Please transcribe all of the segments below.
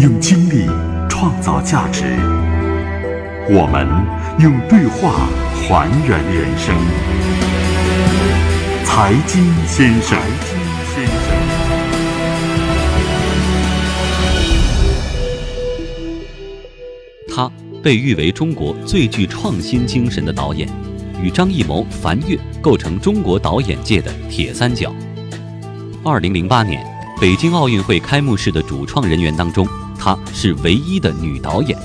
用精力创造价值，我们用对话还原人生。财经先生，财经先生，他被誉为中国最具创新精神的导演，与张艺谋、樊跃构成中国导演界的铁三角。二零零八年北京奥运会开幕式的主创人员当中。她是唯一的女导演。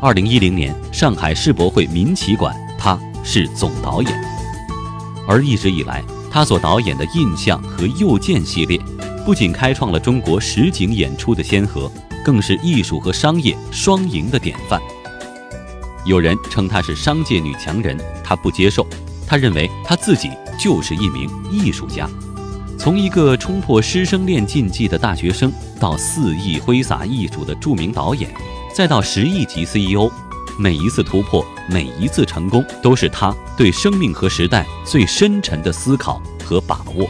二零一零年上海世博会民企馆，她是总导演。而一直以来，她所导演的印象和右键系列，不仅开创了中国实景演出的先河，更是艺术和商业双赢的典范。有人称她是商界女强人，她不接受，她认为她自己就是一名艺术家。从一个冲破师生恋禁忌的大学生，到肆意挥洒艺术的著名导演，再到十亿级 CEO，每一次突破，每一次成功，都是他对生命和时代最深沉的思考和把握。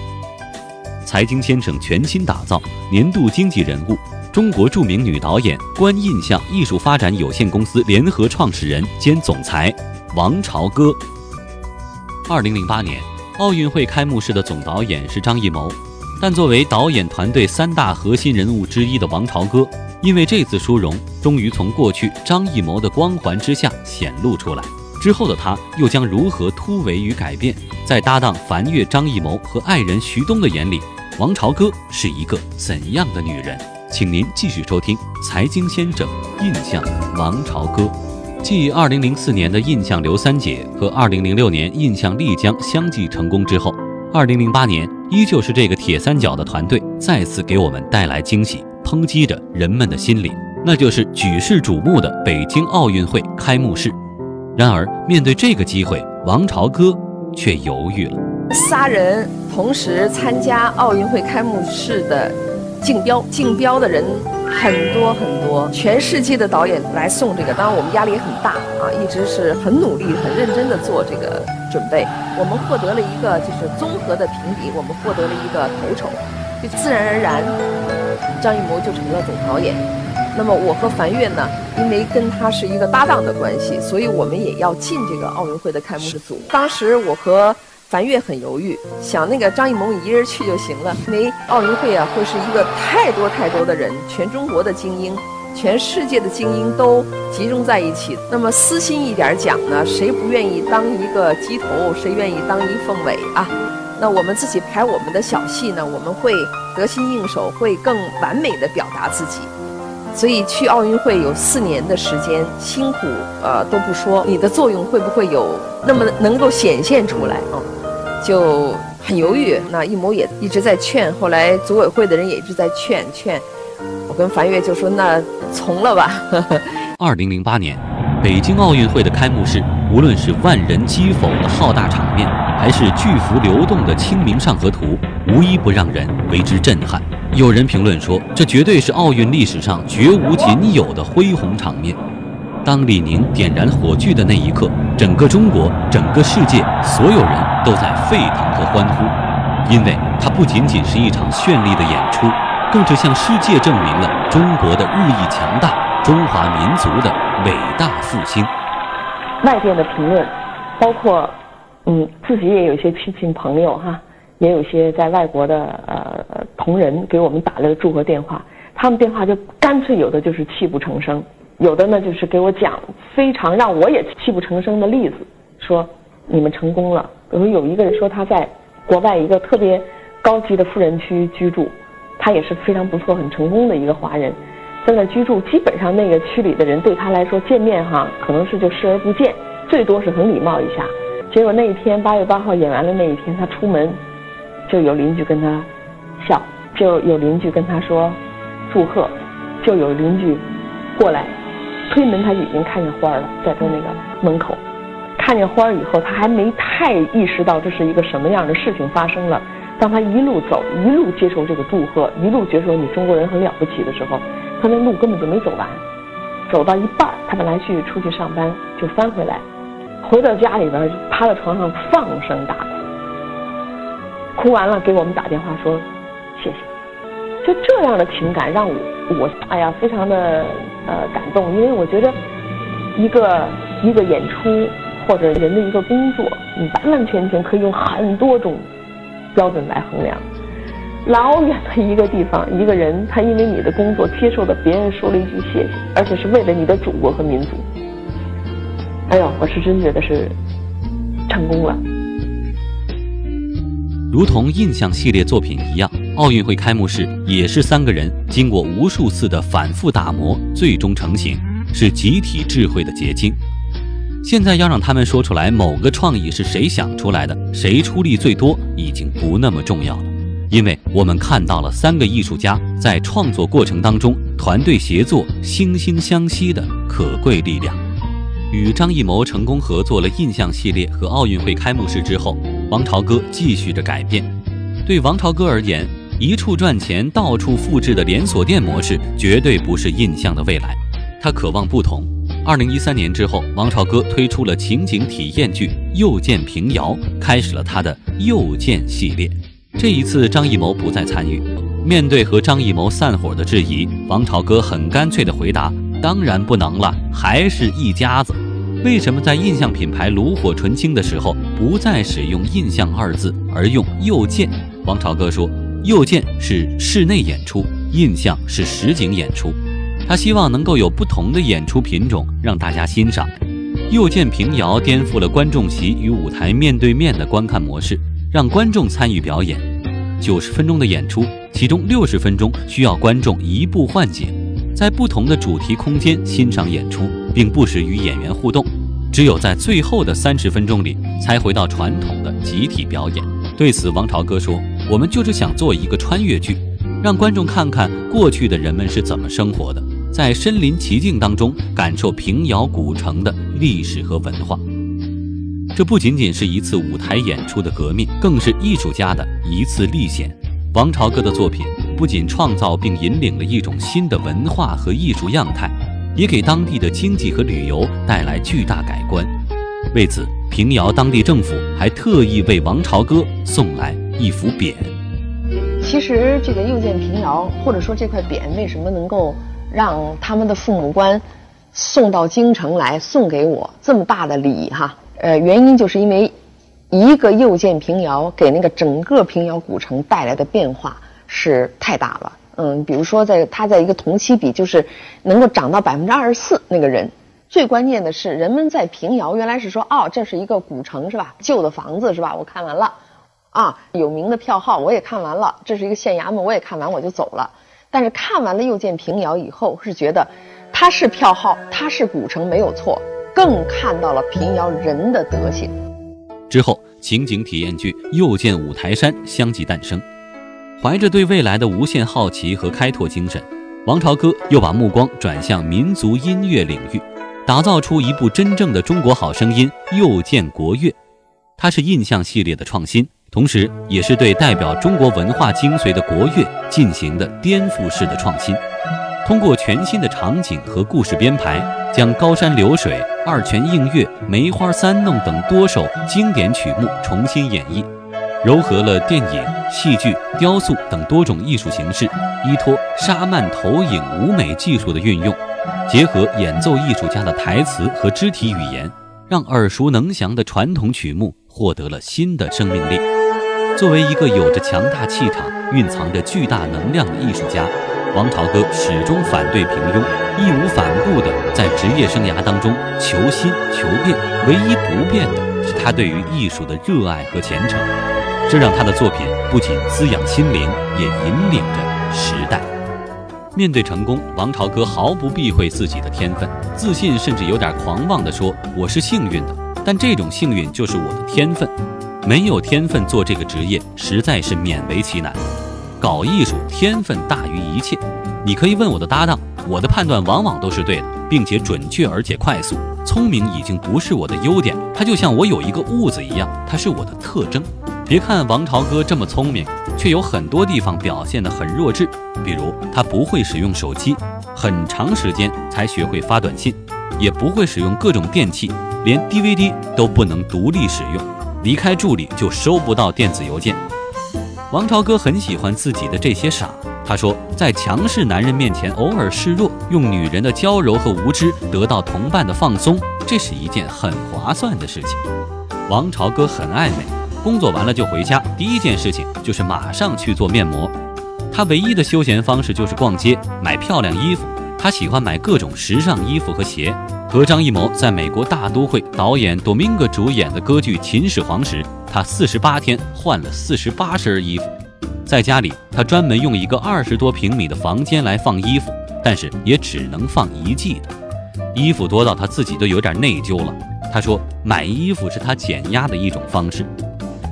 财经先生全新打造年度经济人物，中国著名女导演观印象艺术发展有限公司联合创始人兼总裁王朝歌。二零零八年。奥运会开幕式的总导演是张艺谋，但作为导演团队三大核心人物之一的王朝歌，因为这次殊荣，终于从过去张艺谋的光环之下显露出来。之后的他又将如何突围与改变？在搭档樊跃、张艺谋和爱人徐东的眼里，王朝歌是一个怎样的女人？请您继续收听《财经先生印象》，王朝歌。继2004年的印象刘三姐和2006年印象丽江相继成功之后，2008年依旧是这个铁三角的团队再次给我们带来惊喜，抨击着人们的心理，那就是举世瞩目的北京奥运会开幕式。然而，面对这个机会，王朝歌却犹豫了。仨人同时参加奥运会开幕式的竞标，竞标的人。很多很多，全世界的导演来送这个，当然我们压力也很大啊，一直是很努力、很认真的做这个准备。我们获得了一个就是综合的评比，我们获得了一个头筹，就自然而然，张艺谋就成了总导演。那么我和樊跃呢，因为跟他是一个搭档的关系，所以我们也要进这个奥运会的开幕式组。当时我和。樊跃很犹豫，想那个张艺谋一人去就行了，因为奥运会啊会是一个太多太多的人，全中国的精英，全世界的精英都集中在一起。那么私心一点讲呢，谁不愿意当一个鸡头？谁愿意当一凤尾啊？那我们自己排我们的小戏呢，我们会得心应手，会更完美的表达自己。所以去奥运会有四年的时间，辛苦呃都不说，你的作用会不会有那么能够显现出来啊？就很犹豫，那艺谋也一直在劝，后来组委会的人也一直在劝劝。我跟樊跃就说：“那从了吧。”二零零八年，北京奥运会的开幕式，无论是万人击讽的浩大场面，还是巨幅流动的《清明上河图》，无一不让人为之震撼。有人评论说，这绝对是奥运历史上绝无仅有的恢宏场面。当李宁点燃火炬的那一刻，整个中国、整个世界，所有人都在沸腾和欢呼，因为它不仅仅是一场绚丽的演出，更是向世界证明了中国的日益强大，中华民族的伟大复兴。外界的评论，包括嗯，自己也有一些亲戚朋友哈，也有些在外国的呃同仁给我们打了个祝贺电话，他们电话就干脆有的就是泣不成声。有的呢，就是给我讲非常让我也泣不成声的例子，说你们成功了。比如有一个人说他在国外一个特别高级的富人区居住，他也是非常不错、很成功的一个华人，在那居住，基本上那个区里的人对他来说见面哈，可能是就视而不见，最多是很礼貌一下。结果那一天八月八号演完了那一天，他出门就有邻居跟他笑，就有邻居跟他说祝贺，就有邻居过来。推门，他已经看见花了，在他那个门口，看见花以后，他还没太意识到这是一个什么样的事情发生了。当他一路走，一路接受这个祝贺，一路接受你中国人很了不起的时候，他那路根本就没走完，走到一半，他本来去出去上班，就翻回来，回到家里边，趴在床上放声大哭，哭完了给我们打电话说谢谢，就这样的情感让我我哎呀非常的呃感动，因为我觉得一个一个演出或者人的一个工作，你完完全全可以用很多种标准来衡量。老远的一个地方，一个人，他因为你的工作接受的别人说了一句谢谢，而且是为了你的祖国和民族。哎呦，我是真觉得是成功了。如同印象系列作品一样，奥运会开幕式也是三个人经过无数次的反复打磨，最终成型，是集体智慧的结晶。现在要让他们说出来某个创意是谁想出来的，谁出力最多，已经不那么重要了。因为我们看到了三个艺术家在创作过程当中团队协作、惺惺相惜的可贵力量。与张艺谋成功合作了印象系列和奥运会开幕式之后，王朝歌继续着改变。对王朝歌而言，一处赚钱到处复制的连锁店模式绝对不是印象的未来。他渴望不同。二零一三年之后，王朝歌推出了情景体验剧《又见平遥》，开始了他的又见系列。这一次，张艺谋不再参与。面对和张艺谋散伙的质疑，王朝歌很干脆地回答：“当然不能了，还是一家子。为什么在印象品牌炉火纯青的时候，不再使用‘印象’二字，而用‘又见’？”王朝歌说：“又见是室内演出，印象是实景演出。他希望能够有不同的演出品种让大家欣赏。又见平遥颠覆了观众席与舞台面对面的观看模式。”让观众参与表演，九十分钟的演出，其中六十分钟需要观众移步换景，在不同的主题空间欣赏演出，并不时与演员互动。只有在最后的三十分钟里，才回到传统的集体表演。对此，王朝歌说：“我们就是想做一个穿越剧，让观众看看过去的人们是怎么生活的，在身临其境当中感受平遥古城的历史和文化。”这不仅仅是一次舞台演出的革命，更是艺术家的一次历险。王朝歌的作品不仅创造并引领了一种新的文化和艺术样态，也给当地的经济和旅游带来巨大改观。为此，平遥当地政府还特意为王朝歌送来一幅匾。其实，这个又见平遥，或者说这块匾，为什么能够让他们的父母官送到京城来，送给我这么大的礼？哈。呃，原因就是因为一个又见平遥给那个整个平遥古城带来的变化是太大了。嗯，比如说在它在一个同期比，就是能够涨到百分之二十四那个人。最关键的是，人们在平遥原来是说，哦，这是一个古城是吧？旧的房子是吧？我看完了，啊，有名的票号我也看完了，这是一个县衙门我也看完我就走了。但是看完了又见平遥以后，是觉得它是票号，它是古城没有错。更看到了平遥人的德行。之后，情景体验剧《又见五台山》相继诞生。怀着对未来的无限好奇和开拓精神，王朝歌又把目光转向民族音乐领域，打造出一部真正的中国好声音《又见国乐》。它是印象系列的创新，同时也是对代表中国文化精髓的国乐进行的颠覆式的创新。通过全新的场景和故事编排，将高山流水、二泉映月、梅花三弄等多首经典曲目重新演绎，糅合了电影、戏剧、雕塑等多种艺术形式，依托沙曼投影舞美技术的运用，结合演奏艺术家的台词和肢体语言，让耳熟能详的传统曲目获得了新的生命力。作为一个有着强大气场、蕴藏着巨大能量的艺术家。王朝歌始终反对平庸，义无反顾地在职业生涯当中求新求变。唯一不变的是他对于艺术的热爱和虔诚，这让他的作品不仅滋养心灵，也引领着时代。面对成功，王朝歌毫不避讳自己的天分，自信甚至有点狂妄地说：“我是幸运的，但这种幸运就是我的天分。没有天分做这个职业，实在是勉为其难。”搞艺术，天分大于一切。你可以问我的搭档，我的判断往往都是对的，并且准确而且快速。聪明已经不是我的优点，它就像我有一个痦子一样，它是我的特征。别看王朝歌这么聪明，却有很多地方表现得很弱智。比如，他不会使用手机，很长时间才学会发短信；也不会使用各种电器，连 DVD 都不能独立使用，离开助理就收不到电子邮件。王朝哥很喜欢自己的这些傻。他说，在强势男人面前偶尔示弱，用女人的娇柔和无知得到同伴的放松，这是一件很划算的事情。王朝哥很爱美，工作完了就回家，第一件事情就是马上去做面膜。他唯一的休闲方式就是逛街买漂亮衣服。他喜欢买各种时尚衣服和鞋。和张艺谋在美国大都会导演 Domingo 主演的歌剧《秦始皇》时，他四十八天换了四十八身衣服。在家里，他专门用一个二十多平米的房间来放衣服，但是也只能放一季的。衣服多到他自己都有点内疚了。他说，买衣服是他减压的一种方式。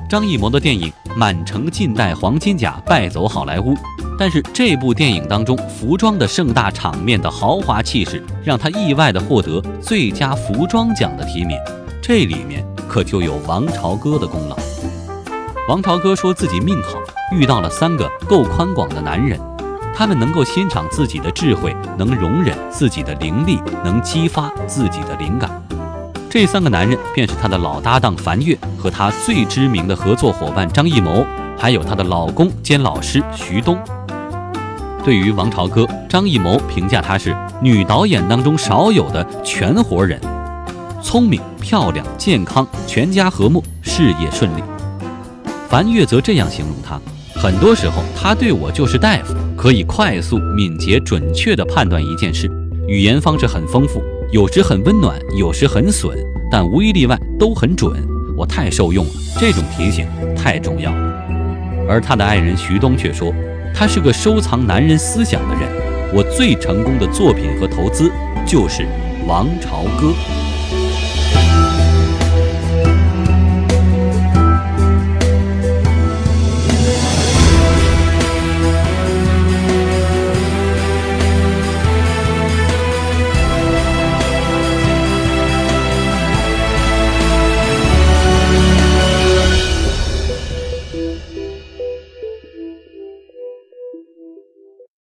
张艺谋的电影《满城尽带黄金甲》败走好莱坞。但是这部电影当中服装的盛大场面的豪华气势，让他意外的获得最佳服装奖的提名，这里面可就有王朝歌的功劳。王朝歌说自己命好，遇到了三个够宽广的男人，他们能够欣赏自己的智慧，能容忍自己的灵力，能激发自己的灵感。这三个男人便是他的老搭档樊跃和他最知名的合作伙伴张艺谋，还有他的老公兼老师徐东。对于王朝歌，张艺谋评价她是女导演当中少有的全活人，聪明、漂亮、健康，全家和睦，事业顺利。樊跃则这样形容她：很多时候，她对我就是大夫，可以快速、敏捷、准确地判断一件事，语言方式很丰富，有时很温暖，有时很损，但无一例外都很准。我太受用了，这种提醒太重要了。而他的爱人徐东却说。他是个收藏男人思想的人。我最成功的作品和投资就是王朝歌。